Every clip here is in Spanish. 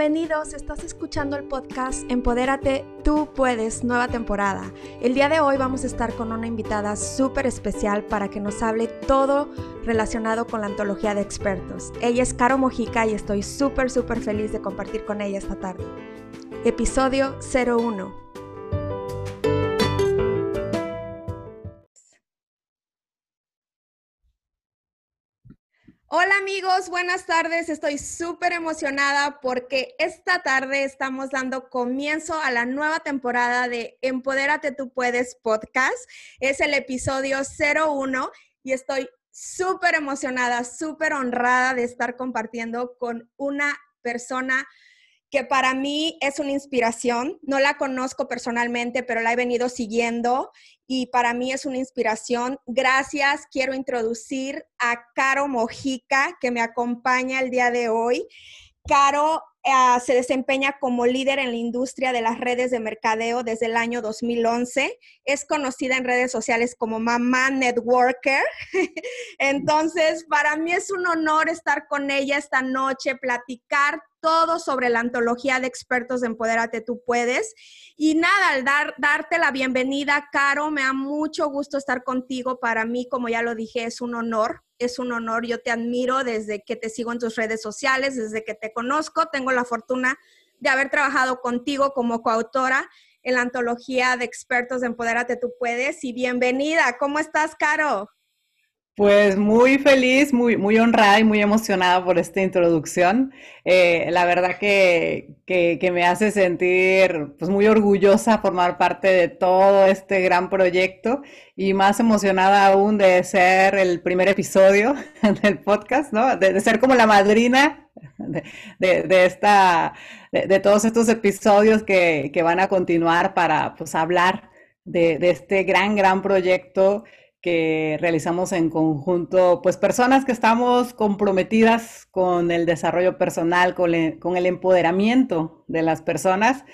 Bienvenidos, estás escuchando el podcast Empodérate, tú puedes, nueva temporada. El día de hoy vamos a estar con una invitada súper especial para que nos hable todo relacionado con la antología de expertos. Ella es Caro Mojica y estoy súper, súper feliz de compartir con ella esta tarde. Episodio 01. Amigos, buenas tardes. Estoy súper emocionada porque esta tarde estamos dando comienzo a la nueva temporada de Empodérate tú puedes podcast. Es el episodio 01 y estoy súper emocionada, súper honrada de estar compartiendo con una persona que para mí es una inspiración. No la conozco personalmente, pero la he venido siguiendo y para mí es una inspiración. Gracias. Quiero introducir a Caro Mojica, que me acompaña el día de hoy. Caro eh, se desempeña como líder en la industria de las redes de mercadeo desde el año 2011. Es conocida en redes sociales como Mamá Networker. Entonces, para mí es un honor estar con ella esta noche, platicar todo sobre la antología de expertos de Empodérate Tú Puedes. Y nada, al dar, darte la bienvenida, Caro, me da mucho gusto estar contigo. Para mí, como ya lo dije, es un honor, es un honor. Yo te admiro desde que te sigo en tus redes sociales, desde que te conozco. Tengo la fortuna de haber trabajado contigo como coautora en la antología de expertos de Empodérate Tú Puedes. Y bienvenida, ¿cómo estás, Caro? Pues muy feliz, muy, muy honrada y muy emocionada por esta introducción. Eh, la verdad que, que, me hace sentir pues, muy orgullosa formar parte de todo este gran proyecto y más emocionada aún de ser el primer episodio del podcast, ¿no? De, ser como la madrina de, de, esta, de, todos estos episodios que, que, van a continuar para pues, hablar de, este gran, gran proyecto que realizamos en conjunto, pues personas que estamos comprometidas con el desarrollo personal, con, el empoderamiento de las personas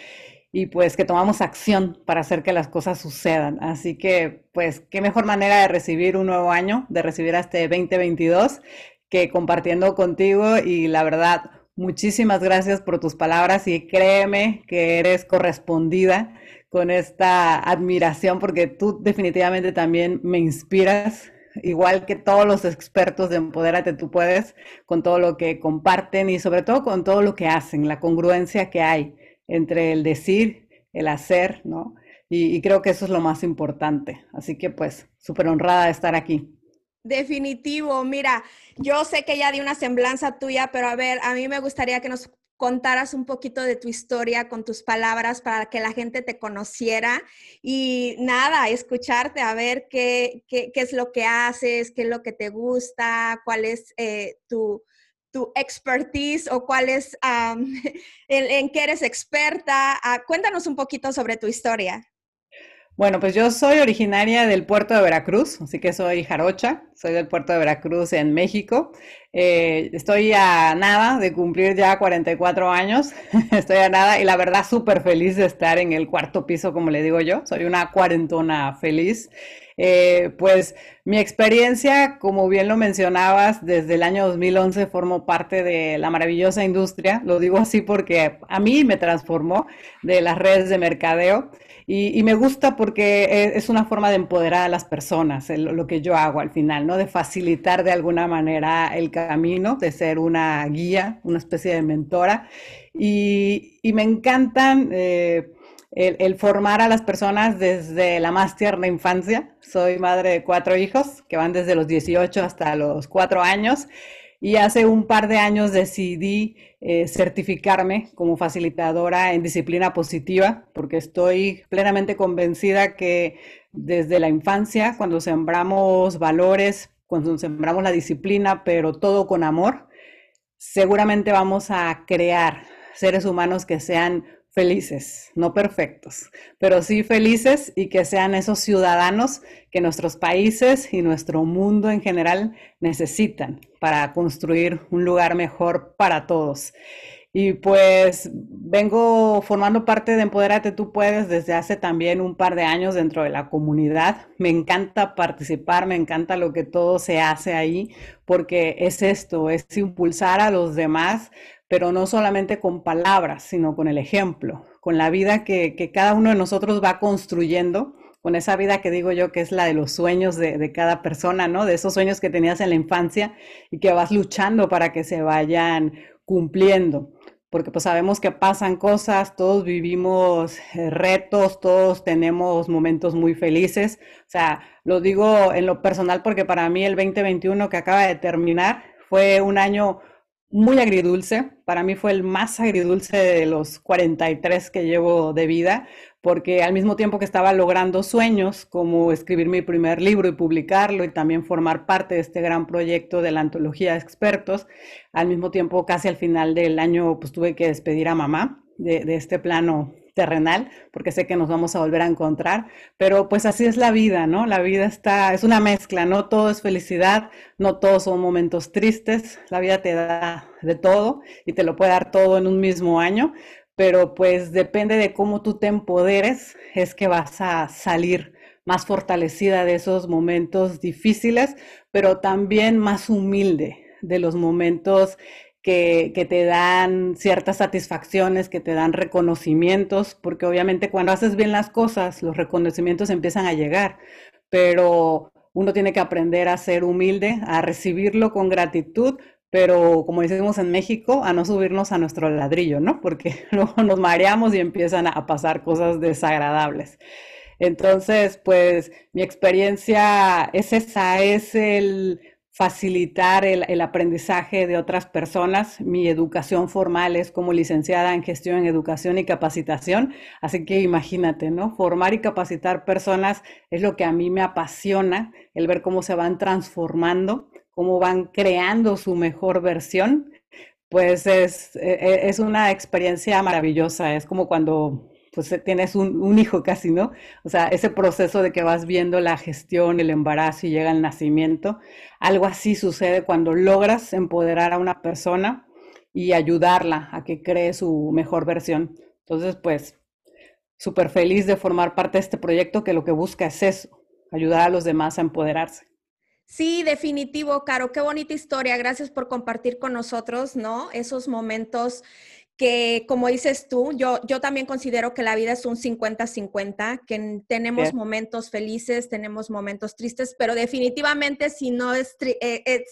y pues que tomamos acción para hacer que las cosas sucedan. Así que pues qué mejor manera de recibir un nuevo año, de recibir este 2022 que compartiendo contigo y la verdad, muchísimas gracias por tus palabras y créeme que eres correspondida con esta admiración porque tú definitivamente también me inspiras, igual que todos los expertos de Empodérate, tú puedes, con todo lo que comparten y sobre todo con todo lo que hacen, la congruencia que hay entre el decir, el hacer, ¿no? Y, creo que eso es lo más importante. Así que pues, súper honrada de estar aquí. Definitivo, mira, yo sé que ya di una semblanza tuya, pero a ver, a mí me gustaría que nos contaras un poquito de tu historia con tus palabras para que la gente te conociera y nada, escucharte a ver qué, qué, qué es lo que haces, qué es lo que te gusta, cuál es eh, tu, tu, expertise o cuál es, en, qué eres experta. Ah, cuéntanos un poquito sobre tu historia. Bueno, pues yo soy originaria del puerto de Veracruz, así que soy jarocha, soy del puerto de Veracruz en México. Eh, estoy a nada de cumplir ya 44 años, estoy a nada y la verdad súper feliz de estar en el cuarto piso, como le digo yo, soy una cuarentona feliz. Eh, pues mi experiencia, como bien lo mencionabas, desde el año 2011 formo parte de la maravillosa industria, lo digo así porque a mí me transformó de las redes de mercadeo. Y, me gusta porque e, es una forma de empoderar a las personas, lo que yo hago al final, ¿no? De facilitar de alguna manera el camino, de ser una guía, una especie de mentora. Y, me encantan eh, el, formar a las personas desde la más tierna infancia. Soy madre de cuatro hijos que van desde los 18 hasta los cuatro años. Y hace un par de años decidí eh, certificarme como facilitadora en disciplina positiva, porque estoy plenamente convencida que desde la infancia, cuando sembramos valores, cuando sembramos la disciplina, pero todo con amor, seguramente vamos a crear seres humanos que sean felices, no perfectos, pero sí felices y que sean esos ciudadanos que nuestros países y nuestro mundo en general necesitan para construir un lugar mejor para todos. Y pues vengo formando parte de Empodérate Tú Puedes desde hace también un par de años dentro de la comunidad. Me encanta participar, me encanta lo que todo se hace ahí, porque es esto, es impulsar a los demás, pero no solamente con palabras, sino con el ejemplo, con la vida que, cada uno de nosotros va construyendo con esa vida que digo yo que es la de los sueños de, de, cada persona, ¿no? De esos sueños que tenías en la infancia y que vas luchando para que se vayan cumpliendo. Porque pues sabemos que pasan cosas, todos vivimos eh, retos, todos tenemos momentos muy felices. O sea, lo digo en lo personal porque para mí el 2021 que acaba de terminar fue un año muy agridulce. Para mí fue el más agridulce de los 43 que llevo de vida, porque al mismo tiempo que estaba logrando sueños como escribir mi primer libro y publicarlo y también formar parte de este gran proyecto de la antología de expertos, al mismo tiempo casi al final del año pues tuve que despedir a mamá de, de este plano terrenal, porque sé que nos vamos a volver a encontrar, pero pues así es la vida, ¿no? La vida está, es una mezcla, no todo es felicidad, no todos son momentos tristes, la vida te da de todo y te lo puede dar todo en un mismo año, pero pues depende de cómo tú te empoderes, es que vas a salir más fortalecida de esos momentos difíciles, pero también más humilde de los momentos que, te dan ciertas satisfacciones, que te dan reconocimientos, porque obviamente cuando haces bien las cosas, los reconocimientos empiezan a llegar, pero uno tiene que aprender a ser humilde, a recibirlo con gratitud, pero como decimos en México, a no subirnos a nuestro ladrillo, ¿no? Porque luego nos mareamos y empiezan a pasar cosas desagradables. Entonces, pues mi experiencia es esa, es el facilitar el, el, aprendizaje de otras personas. Mi educación formal es como licenciada en gestión en educación y capacitación, así que imagínate, ¿no? Formar y capacitar personas es lo que a mí me apasiona, el ver cómo se van transformando cómo van creando su mejor versión, pues es, e, e, es una experiencia maravillosa. Es como cuando pues tienes un, un, hijo casi, ¿no? O sea, ese proceso de que vas viendo la gestión, el embarazo y llega el nacimiento, algo así sucede cuando logras empoderar a una persona y ayudarla a que cree su mejor versión. Entonces, pues, súper feliz de formar parte de este proyecto que lo que busca es eso, ayudar a los demás a empoderarse. Sí, definitivo, Caro. Qué bonita historia. Gracias por compartir con nosotros, ¿no? Esos momentos que, como dices tú, yo, yo también considero que la vida es un 50-50, que tenemos momentos felices, tenemos momentos tristes, pero definitivamente si no es, eh,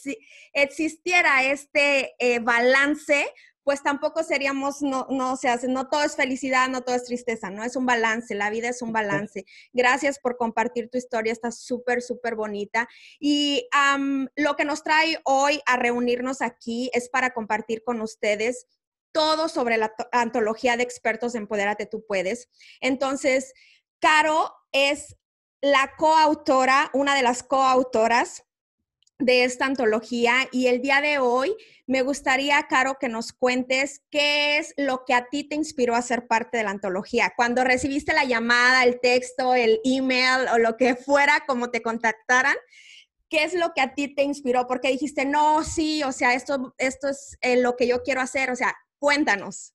existiera este eh, balance, pues tampoco seríamos, no, no se hace, no todo es felicidad, no todo es tristeza, no es un balance, la vida es un balance. Gracias por compartir tu historia, está súper, súper bonita. Y um, lo que nos trae hoy a reunirnos aquí es para compartir con ustedes todo sobre la antología de expertos de Empodérate Tú Puedes. Entonces, Caro es la coautora, una de las coautoras de esta antología y el día de hoy me gustaría, Caro, que nos cuentes qué es lo que a ti te inspiró a ser parte de la antología. Cuando recibiste la llamada, el texto, el email o lo que fuera, como te contactaran, ¿qué es lo que a ti te inspiró? Porque dijiste, no, sí, o sea, esto, esto es eh, lo que yo quiero hacer. O sea, cuéntanos.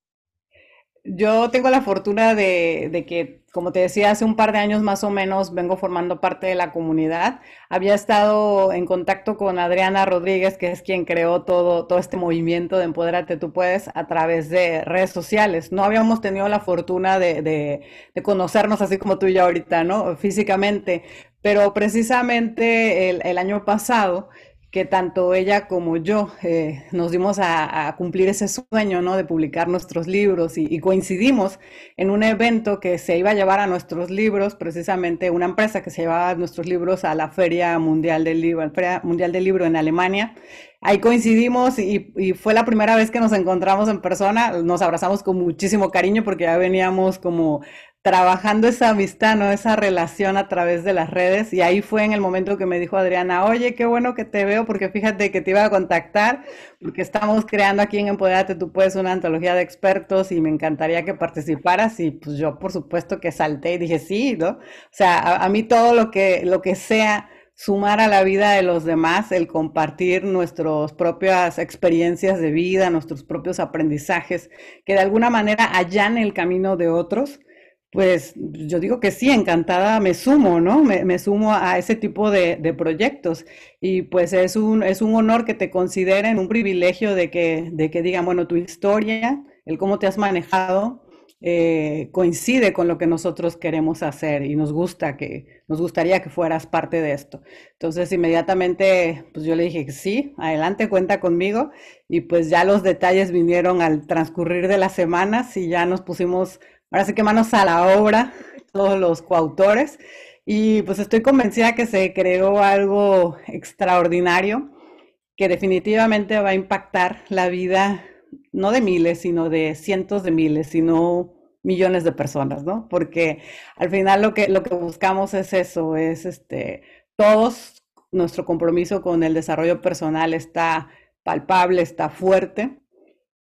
Yo tengo la fortuna de, que, como te decía, hace un par de años más o menos vengo formando parte de la comunidad. Había estado en contacto con Adriana Rodríguez, que es quien creó todo, todo este movimiento de Empodérate Tú Puedes a través de redes sociales. No habíamos tenido la fortuna de, de, conocernos así como tú y yo ahorita, ¿no? Físicamente. Pero precisamente el año pasado que tanto ella como yo eh, nos dimos a, cumplir ese sueño, ¿no? De publicar nuestros libros y, coincidimos en un evento que se iba a llevar a nuestros libros, precisamente una empresa que se llevaba nuestros libros a la Feria Mundial del Libro, Feria Mundial del Libro en Alemania. Ahí coincidimos y, y fue la primera vez que nos encontramos en persona. Nos abrazamos con muchísimo cariño porque ya veníamos como trabajando esa amistad, ¿no? Esa relación a través de las redes. Y ahí fue en el momento que me dijo Adriana, oye, qué bueno que te veo, porque fíjate que te iba a contactar, porque estamos creando aquí en Empoderate, tú puedes una antología de expertos y me encantaría que participaras. Y pues yo, por supuesto, que salté y dije, sí, ¿no? O sea, a, mí todo lo que, lo que sea sumar a la vida de los demás, el compartir nuestras propias experiencias de vida, nuestros propios aprendizajes, que de alguna manera allane el camino de otros, pues yo digo que sí, encantada me sumo, ¿no? Me, sumo a ese tipo de, proyectos. Y pues es un, es un honor que te consideren, un privilegio de que, de que digan, bueno, tu historia, el cómo te has manejado, eh, coincide con lo que nosotros queremos hacer y nos gusta que, nos gustaría que fueras parte de esto. Entonces inmediatamente, pues yo le dije que sí, adelante, cuenta conmigo y pues ya los detalles vinieron al transcurrir de las semanas y ya nos pusimos, ahora sí que manos a la obra, todos los coautores y pues estoy convencida que se creó algo extraordinario que definitivamente va a impactar la vida no de miles, sino de cientos de miles, sino millones de personas, ¿no? Porque al final lo que, lo que buscamos es eso, es este, todos, nuestro compromiso con el desarrollo personal está palpable, está fuerte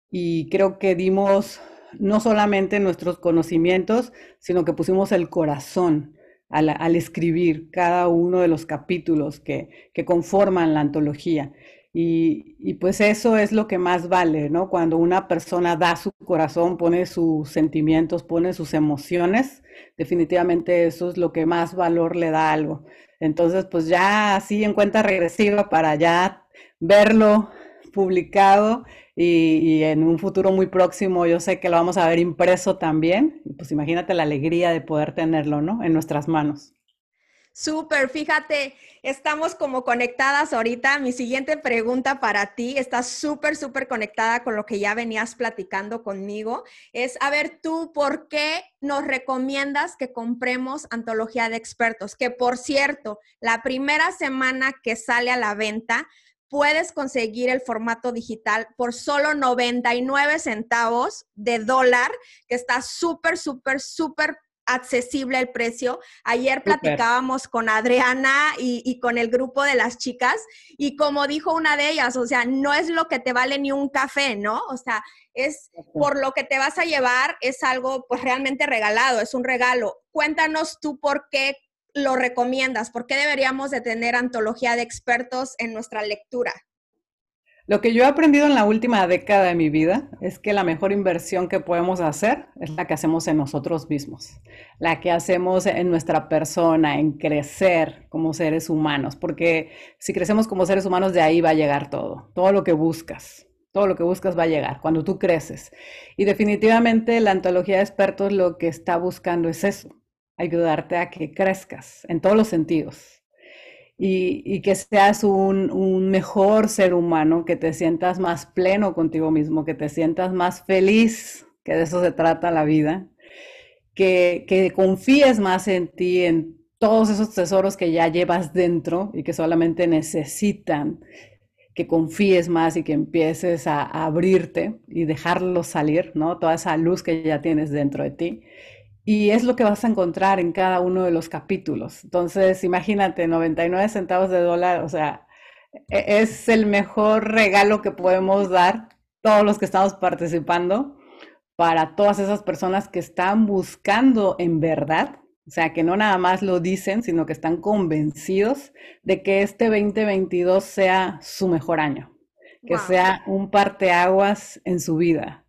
y creo que dimos no solamente nuestros conocimientos, sino que pusimos el corazón al, escribir cada uno de los capítulos que, que conforman la antología. Y, pues eso es lo que más vale, ¿no? Cuando una persona da su corazón, pone sus sentimientos, pone sus emociones, definitivamente eso es lo que más valor le da algo. Entonces, pues ya así en cuenta regresiva para ya verlo publicado y, en un futuro muy próximo yo sé que lo vamos a ver impreso también. Pues imagínate la alegría de poder tenerlo, ¿no? En nuestras manos. Súper, fíjate, estamos como conectadas ahorita. Mi siguiente pregunta para ti está súper, súper conectada con lo que ya venías platicando conmigo. Es, a ver, tú, ¿por qué nos recomiendas que compremos Antología de Expertos? Que por cierto, la primera semana que sale a la venta, puedes conseguir el formato digital por solo 99 centavos de dólar, que está súper, súper, súper accesible el precio. Ayer platicábamos con Adriana y, con el grupo de las chicas y como dijo una de ellas, o sea, no es lo que te vale ni un café, ¿no? O sea, es por lo que te vas a llevar, es algo pues realmente regalado, es un regalo. Cuéntanos tú por qué lo recomiendas, por qué deberíamos de tener antología de expertos en nuestra lectura. Lo que yo he aprendido en la última década de mi vida es que la mejor inversión que podemos hacer es la que hacemos en nosotros mismos, la que hacemos en nuestra persona, en crecer como seres humanos, porque si crecemos como seres humanos de ahí va a llegar todo, todo lo que buscas. Todo lo que buscas va a llegar cuando tú creces. Y definitivamente la antología de expertos lo que está buscando es eso, ayudarte a que crezcas en todos los sentidos y, que seas un, mejor ser humano, que te sientas más pleno contigo mismo, que te sientas más feliz, que de eso se trata la vida, que, que confíes más en ti, en todos esos tesoros que ya llevas dentro y que solamente necesitan que confíes más y que empieces a, a abrirte y dejarlos salir, ¿no? Toda esa luz que ya tienes dentro de ti y es lo que vas a encontrar en cada uno de los capítulos. Entonces, imagínate, 99 centavos de dólar, o sea, e-, es el mejor regalo que podemos dar todos los que estamos participando para todas esas personas que están buscando en verdad, o sea, que no nada más lo dicen, sino que están convencidos de que este 2022 sea su mejor año, que sea un parteaguas en su vida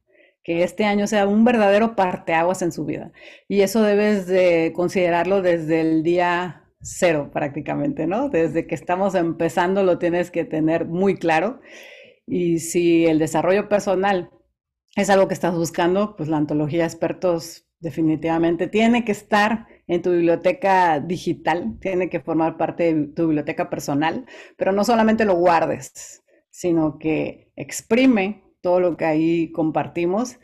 que este año sea un verdadero parteaguas en su vida. Y eso debes de considerarlo desde el día cero prácticamente, ¿no? Desde que estamos empezando lo tienes que tener muy claro. Y si el desarrollo personal es algo que estás buscando, pues la antología expertos definitivamente tiene que estar en tu biblioteca digital, tiene que formar parte de tu biblioteca personal, pero no solamente lo guardes, sino que exprime todo lo que ahí compartimos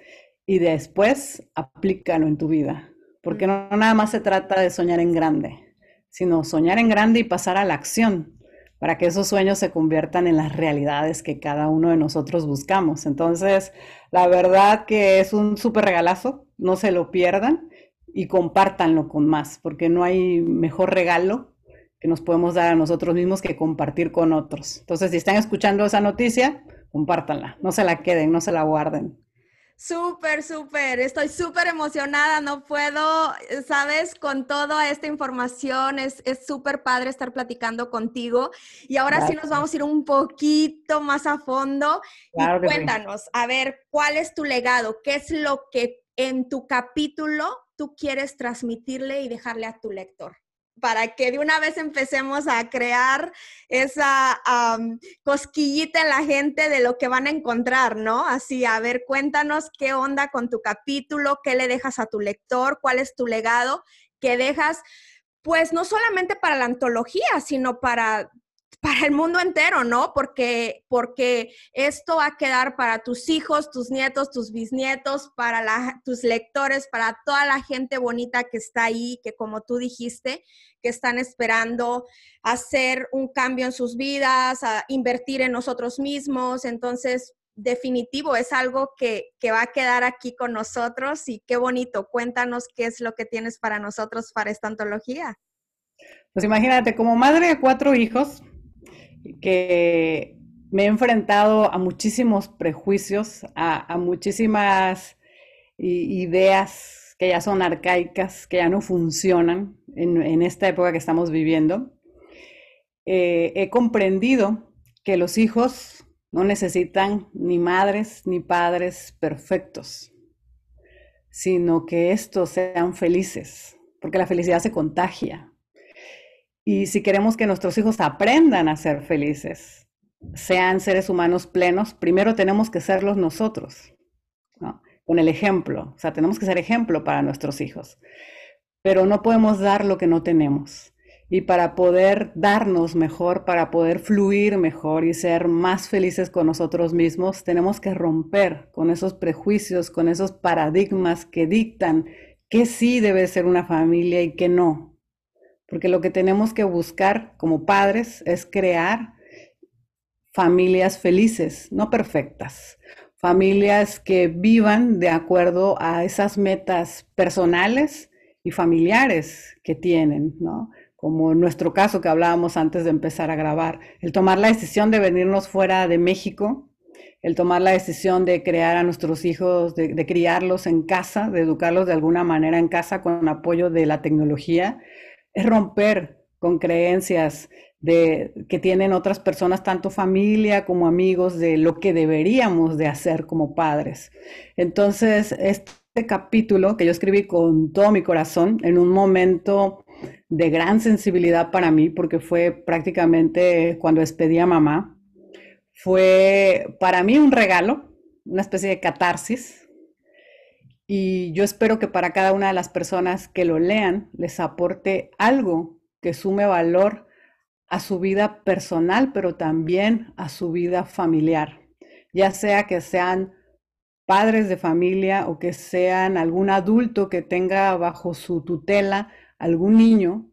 y después aplícalo en tu vida. Porque no, nada más se trata de soñar en grande, sino soñar en grande y pasar a la acción para que esos sueños se conviertan en las realidades que cada uno de nosotros buscamos. Entonces, la verdad que es un súper regalazo, no se lo pierdan y compártanlo con más, porque no hay mejor regalo que nos podemos dar a nosotros mismos que compartir con otros. Entonces, si están escuchando esa noticia, compártanla, no se la queden, no se la guarden. Súper, súper. Estoy súper emocionada. No puedo, sabes, con toda esta información. Es súper padre estar platicando contigo. Y ahora sí nos vamos a ir un poquito más a fondo. y cuéntanos, a ver, ¿cuál es tu legado? ¿Qué es lo que en tu capítulo tú quieres transmitirle y dejarle a tu lector? Para que de una vez empecemos a crear esa cosquillita en la gente de lo que van a encontrar, ¿no? Así, a ver, cuéntanos qué onda con tu capítulo, qué le dejas a tu lector, cuál es tu legado que dejas, pues no solamente para la antología, sino para para el mundo entero, ¿no? Porque, porque esto va a quedar para tus hijos, tus nietos, tus bisnietos, para tus lectores, para toda la gente bonita que está ahí, que como tú dijiste, que están esperando hacer un cambio en sus vidas, a invertir en nosotros mismos. Entonces, definitivo, es algo que, que va a quedar aquí con nosotros y qué bonito. Cuéntanos qué es lo que tienes para nosotros para esta antología. Pues imagínate, como madre de cuatro hijos, que me he enfrentado a muchísimos prejuicios, a, muchísimas ideas que ya son arcaicas, que ya no funcionan en, esta época que estamos viviendo. Eh, he comprendido que los hijos no necesitan ni madres ni padres perfectos, sino que estos sean felices, porque la felicidad se contagia. Y si queremos que nuestros hijos aprendan a ser felices, sean seres humanos plenos, primero tenemos que serlos nosotros, con el ejemplo. O sea, tenemos que ser ejemplo para nuestros hijos. Pero no podemos dar lo que no tenemos. Y para poder darnos mejor, para poder fluir mejor y ser más felices con nosotros mismos, tenemos que romper con esos prejuicios, con esos paradigmas que dictan que sí debe ser una familia y que no porque lo que tenemos que buscar como padres es crear familias felices, no perfectas, familias que vivan de acuerdo a esas metas personales y familiares que tienen, ¿no? Como en nuestro caso que hablábamos antes de empezar a grabar, el tomar la decisión de venirnos fuera de México, el tomar la decisión de crear a nuestros hijos, de, de criarlos en casa, de educarlos de alguna manera en casa con apoyo de la tecnología, es romper con creencias de que tienen otras personas, tanto familia como amigos, de lo que deberíamos de hacer como padres. Entonces, este capítulo que yo escribí con todo mi corazón, en un momento de gran sensibilidad para mí, porque fue prácticamente cuando despedí a mamá, fue para mí un regalo, una especie de catarsis, y yo espero que para cada una de las personas que lo lean les aporte algo que sume valor a su vida personal, pero también a su vida familiar, ya sea que sean padres de familia o que sean algún adulto que tenga bajo su tutela algún niño,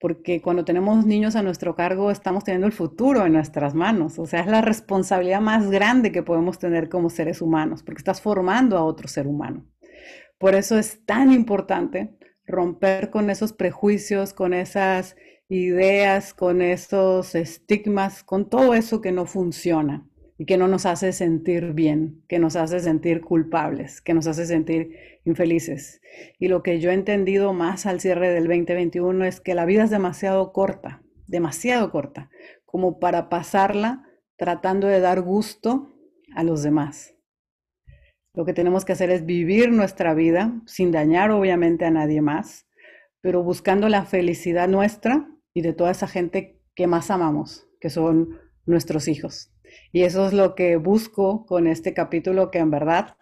porque cuando tenemos niños a nuestro cargo estamos teniendo el futuro en nuestras manos, o sea, es la responsabilidad más grande que podemos tener como seres humanos, porque estás formando a otro ser humano. Por eso es tan importante romper con esos prejuicios, con esas ideas, con esos estigmas, con todo eso que no funciona y que no nos hace sentir bien, que nos hace sentir culpables, que nos hace sentir infelices. Y lo que yo he entendido más al cierre del 2021 es que la vida es demasiado corta, demasiado corta, como para pasarla tratando de dar gusto a los demás. Lo que tenemos que hacer es vivir nuestra vida sin dañar obviamente a nadie más, pero buscando la felicidad nuestra y de toda esa gente que más amamos, que son nuestros hijos. Y eso es lo que busco con este capítulo que en verdad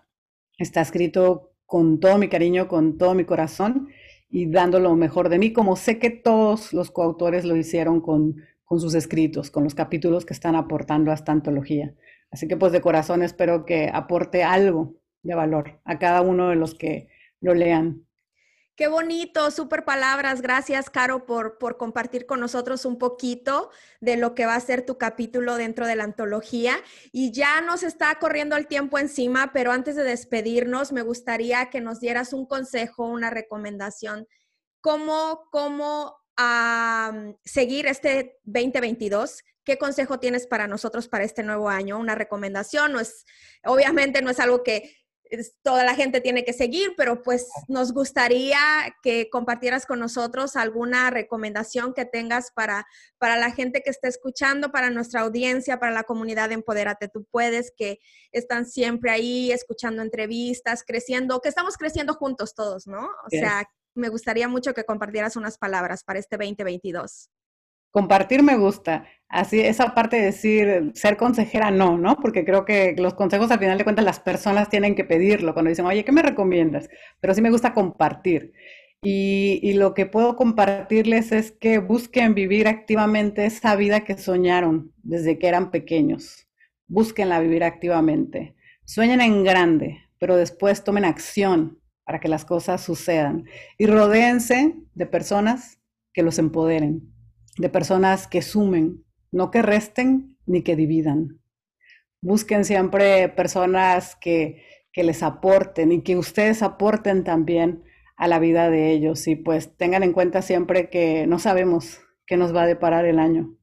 está escrito con todo mi cariño, con todo mi corazón y dando lo mejor de mí, como sé que todos los coautores lo hicieron con, con sus escritos, con los capítulos que están aportando a esta antología. Así que pues de corazón espero que aporte algo de valor a cada uno de los que lo lean. Qué bonito, súper palabras. Gracias, Caro, por, por compartir con nosotros un poquito de lo que va a ser tu capítulo dentro de la antología. Y ya nos está corriendo el tiempo encima, pero antes de despedirnos, me gustaría que nos dieras un consejo, una recomendación, cómo, cómo seguir este 2022. ¿Qué consejo tienes para nosotros para este nuevo año? Una recomendación, no es, obviamente no es algo que toda la gente tiene que seguir, pero pues nos gustaría que compartieras con nosotros alguna recomendación que tengas para, para la gente que está escuchando, para nuestra audiencia, para la comunidad de Empodérate Tú Puedes, que están siempre ahí escuchando entrevistas, creciendo, que estamos creciendo juntos todos, ¿no? O sea, me gustaría mucho que compartieras unas palabras para este 2022. Compartir me gusta. Así, esa parte de decir, ser consejera, no, ¿no? Porque creo que los consejos al final de cuentas las personas tienen que pedirlo cuando dicen, oye, ¿qué me recomiendas? Pero sí me gusta compartir. Y, lo que puedo compartirles es que busquen vivir activamente esa vida que soñaron desde que eran pequeños. Búsquenla vivir activamente. Sueñen en grande, pero después tomen acción para que las cosas sucedan. Y rodéense de personas que los empoderen de personas que sumen, no que resten ni que dividan. Busquen siempre personas que, que les aporten y que ustedes aporten también a la vida de ellos. Y pues tengan en cuenta siempre que no sabemos qué nos va a deparar el año.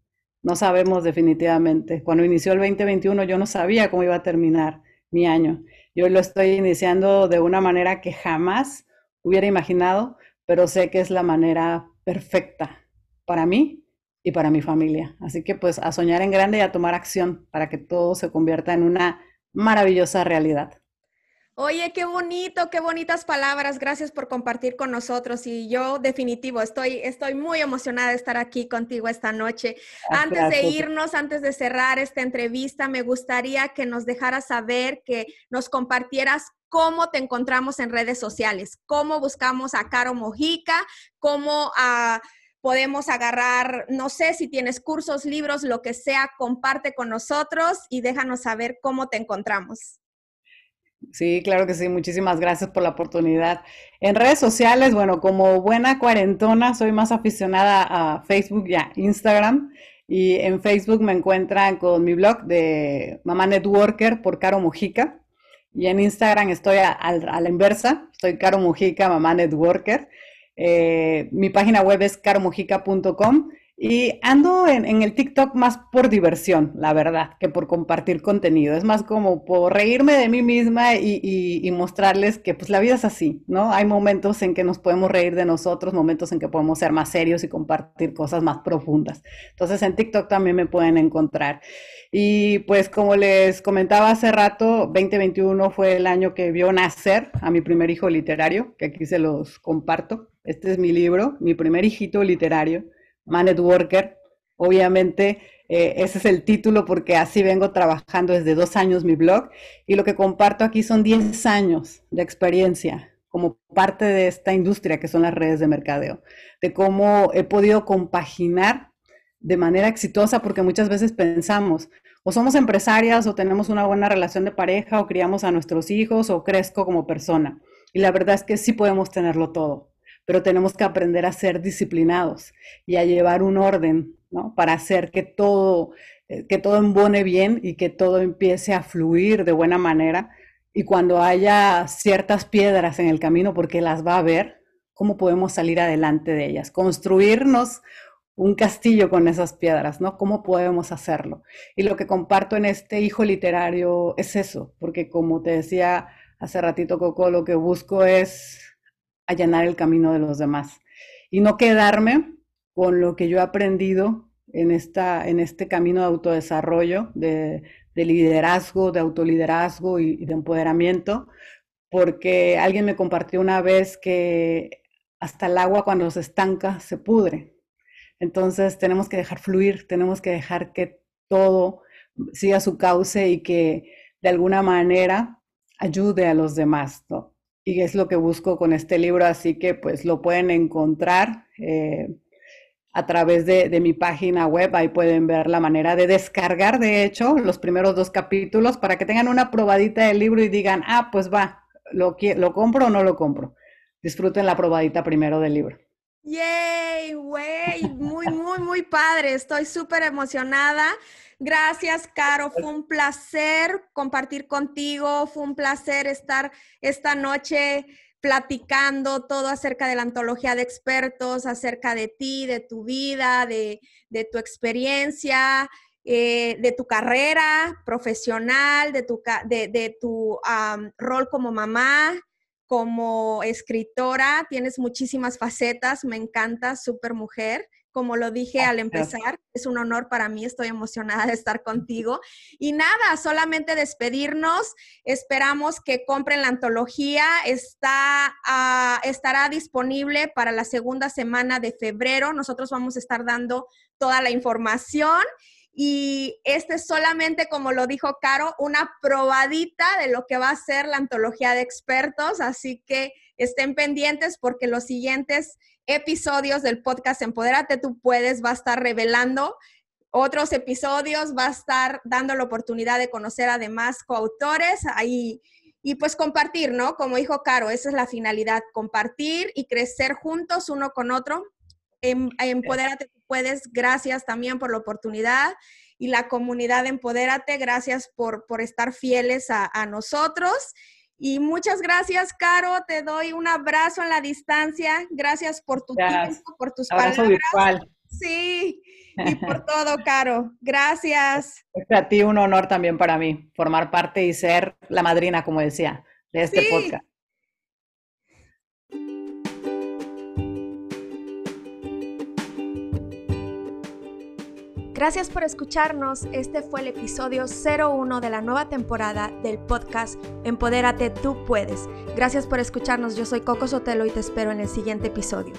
No sabemos definitivamente. Cuando inició el 2021 yo no sabía cómo iba a terminar mi año. Yo lo estoy iniciando de una manera que jamás hubiera imaginado, pero sé que es la manera perfecta para mí y para mi familia. Así que pues a soñar en grande y a tomar acción para que todo se convierta en una maravillosa realidad. Oye, qué bonito, qué bonitas palabras. Gracias por compartir con nosotros. Y yo, definitivo, estoy, estoy muy emocionada de estar aquí contigo esta noche. Ah, antes de irnos, antes de cerrar esta entrevista, me gustaría que nos dejaras saber, que nos compartieras cómo te encontramos en redes sociales, cómo buscamos a Caro Mojica, cómo a podemos agarrar, no sé si tienes cursos, libros, lo que sea, comparte con nosotros y déjanos saber cómo te encontramos. Sí, claro que sí. Muchísimas gracias por la oportunidad. En redes sociales, bueno, como buena cuarentona, soy más aficionada a Facebook y a Instagram. Y en Facebook me encuentran con mi blog de Mamá Networker por Caro Mujica. Y en Instagram estoy a, a la inversa, estoy Caro Mujica, Mamá Networker. Eh, mi página web es caromojica.com y ando en, el TikTok más por diversión, la verdad, que por compartir contenido. Es más como por reírme de mí misma y, mostrarles que pues la vida es así, ¿no? Hay momentos en que nos podemos reír de nosotros, momentos en que podemos ser más serios y compartir cosas más profundas. Entonces en TikTok también me pueden encontrar. Y pues como les comentaba hace rato, 2021 fue el año que vio nacer a mi primer hijo literario, que aquí se los comparto. Este es mi libro, mi primer hijito literario Man Worker. Obviamente, eh, ese es el título porque así vengo trabajando desde dos años mi blog y lo que comparto aquí son 10 años de experiencia como parte de esta industria que son las redes de mercadeo, de cómo he podido compaginar de manera exitosa porque muchas veces pensamos o somos empresarias o tenemos una buena relación de pareja o criamos a nuestros hijos o crezco como persona. Y la verdad es que sí podemos tenerlo todo pero tenemos que aprender a ser disciplinados y a llevar un orden, ¿no? Para hacer que todo, eh, que todo embone bien y que todo empiece a fluir de buena manera. Y cuando haya ciertas piedras en el camino, porque las va a haber, ¿cómo podemos salir adelante de ellas? Construirnos un castillo con esas piedras, ¿no? ¿Cómo podemos hacerlo? Y lo que comparto en este hijo literario es eso, porque como te decía hace ratito, Coco, lo que busco es allanar el camino de los demás y no quedarme con lo que yo he aprendido en, esta, en este camino de autodesarrollo, de, liderazgo, de autoliderazgo y, de empoderamiento, porque alguien me compartió una vez que hasta el agua cuando se estanca se pudre. Entonces tenemos que dejar fluir, tenemos que dejar que todo siga su cauce y que de alguna manera ayude a los demás. Y es lo que busco con este libro, así que pues lo pueden encontrar eh, a través de, mi página web, ahí pueden ver la manera de descargar, de hecho, los primeros dos capítulos para que tengan una probadita del libro y digan, ah, pues va, lo, lo compro o no lo compro. Disfruten la probadita primero del libro. ¡Yay! Güey, muy, muy, muy padre. Estoy súper emocionada. Gracias, Caro. Fue un placer compartir contigo. Fue un placer estar esta noche platicando todo acerca de la antología de expertos, acerca de ti, de tu vida, de, tu experiencia. eh, de tu carrera profesional, de tu, de, tu rol como mamá, como escritora. Tienes muchísimas facetas, me encanta, súper mujer. Como lo dije al empezar, es un honor para mí, estoy emocionada de estar contigo. Y nada, solamente despedirnos. Esperamos que compren la antología. Está, ah, estará disponible para la segunda semana de febrero. Nosotros vamos a estar dando toda la información y este es solamente, como lo dijo Caro, una probadita de lo que va a ser la antología de expertos, así que estén pendientes porque los siguientes episodios del podcast Empodérate tú puedes va a estar revelando otros episodios, va a estar dando la oportunidad de conocer además coautores ahí y pues compartir, ¿no? Como dijo Caro, esa es la finalidad, compartir y crecer juntos uno con otro Em, empodérate, tú puedes. Gracias también por la oportunidad y la comunidad Empodérate. Gracias por, por estar fieles a, nosotros. Y muchas gracias, Caro. Te doy un abrazo en la distancia. Gracias por tu tiempo, por tus abrazo palabras. Virtual. Sí, y por todo, Caro. Gracias. Es a ti un honor también para mí formar parte y ser la madrina, como decía, de este podcast. Gracias por escucharnos. Este fue el episodio 01 de la nueva temporada del podcast Empodérate, tú puedes. Gracias por escucharnos. Yo soy Coco Sotelo y te espero en el siguiente episodio.